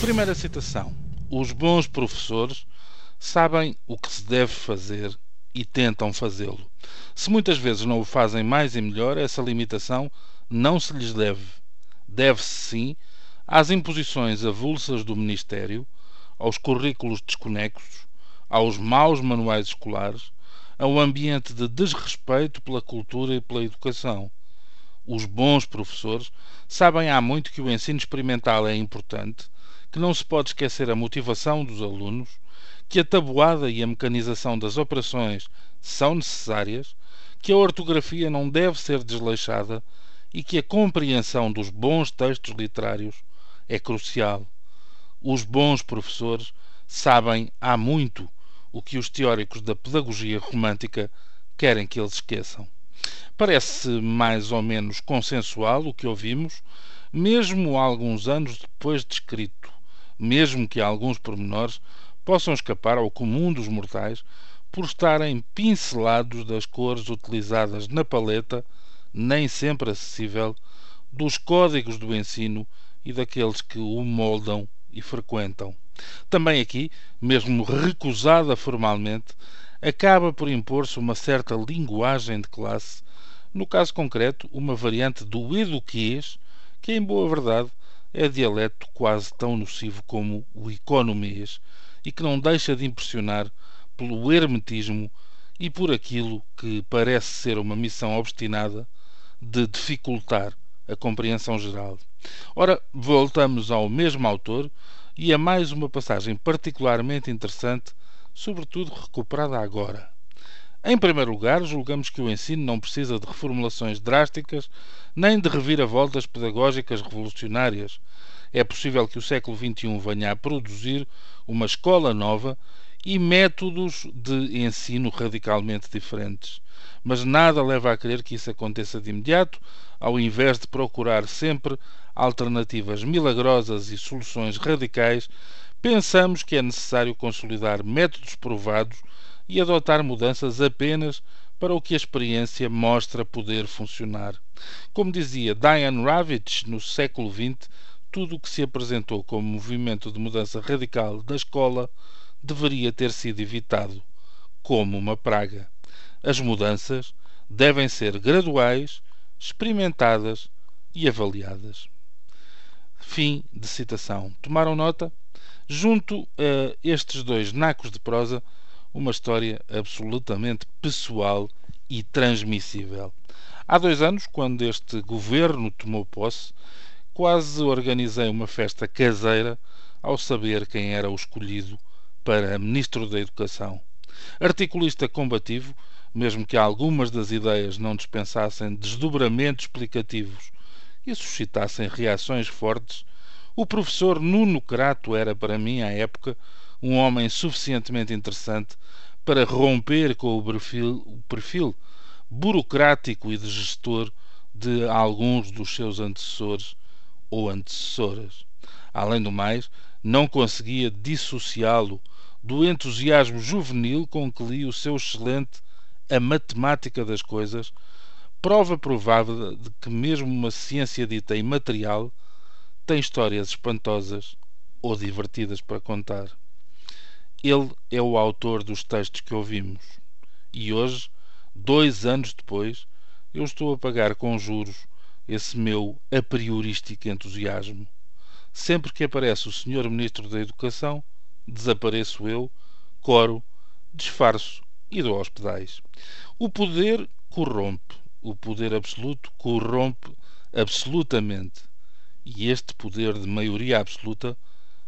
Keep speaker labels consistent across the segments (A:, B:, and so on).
A: Primeira citação. Os bons professores sabem o que se deve fazer e tentam fazê-lo. Se muitas vezes não o fazem mais e melhor, essa limitação não se lhes deve. Deve-se, sim, às imposições avulsas do Ministério, aos currículos desconexos, aos maus manuais escolares, ao ambiente de desrespeito pela cultura e pela educação. Os bons professores sabem há muito que o ensino experimental é importante, que não se pode esquecer a motivação dos alunos, que a tabuada e a mecanização das operações são necessárias, que a ortografia não deve ser desleixada e que a compreensão dos bons textos literários é crucial. Os bons professores sabem há muito o que os teóricos da pedagogia romântica querem que eles esqueçam. Parece mais ou menos consensual o que ouvimos, mesmo alguns anos depois de escrito, mesmo que alguns pormenores possam escapar ao comum dos mortais por estarem pincelados das cores utilizadas na paleta, nem sempre acessível, dos códigos do ensino e daqueles que o moldam e frequentam. Também aqui, mesmo recusada formalmente, acaba por impor-se uma certa linguagem de classe, no caso concreto, uma variante do eduquês, que, em boa verdade, é dialeto quase tão nocivo como o economês e que não deixa de impressionar pelo hermetismo e por aquilo que parece ser uma missão obstinada de dificultar a compreensão geral. Ora, voltamos ao mesmo autor e a mais uma passagem particularmente interessante, sobretudo recuperada agora. Em primeiro lugar, julgamos que o ensino não precisa de reformulações drásticas nem de reviravoltas pedagógicas revolucionárias. É possível que o século XXI venha a produzir uma escola nova e métodos de ensino radicalmente diferentes. Mas nada leva a crer que isso aconteça de imediato, ao invés de procurar sempre alternativas milagrosas e soluções radicais, pensamos que é necessário consolidar métodos provados e adotar mudanças apenas para o que a experiência mostra poder funcionar. Como dizia Diane Ravitch no século XX, tudo o que se apresentou como movimento de mudança radical da escola deveria ter sido evitado como uma praga. As mudanças devem ser graduais, experimentadas e avaliadas. Fim de citação. Tomaram nota? Junto a estes dois nacos de prosa, uma história absolutamente pessoal e transmissível. Há dois anos, quando este governo tomou posse, quase organizei uma festa caseira ao saber quem era o escolhido para Ministro da Educação. Articulista combativo, mesmo que algumas das ideias não dispensassem desdobramentos explicativos e suscitassem reações fortes, o professor Nuno Crato era para mim, à época, um homem suficientemente interessante para romper com o perfil, o perfil burocrático e de gestor de alguns dos seus antecessores ou antecessoras. Além do mais, não conseguia dissociá-lo do entusiasmo juvenil com que lia o seu excelente A Matemática das Coisas, prova provável de que mesmo uma ciência dita imaterial tem histórias espantosas ou divertidas para contar. Ele é o autor dos textos que ouvimos. E hoje, dois anos depois, eu estou a pagar com juros esse meu a priorístico entusiasmo. Sempre que aparece o Sr. Ministro da Educação, desapareço eu, coro, disfarço e dou aos pedais. O poder corrompe, o poder absoluto corrompe absolutamente. E este poder de maioria absoluta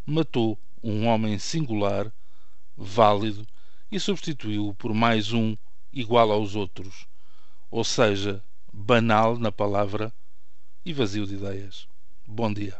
A: matou um homem singular válido e substituiu-o por mais um igual aos outros, ou seja, banal na palavra e vazio de ideias. Bom dia.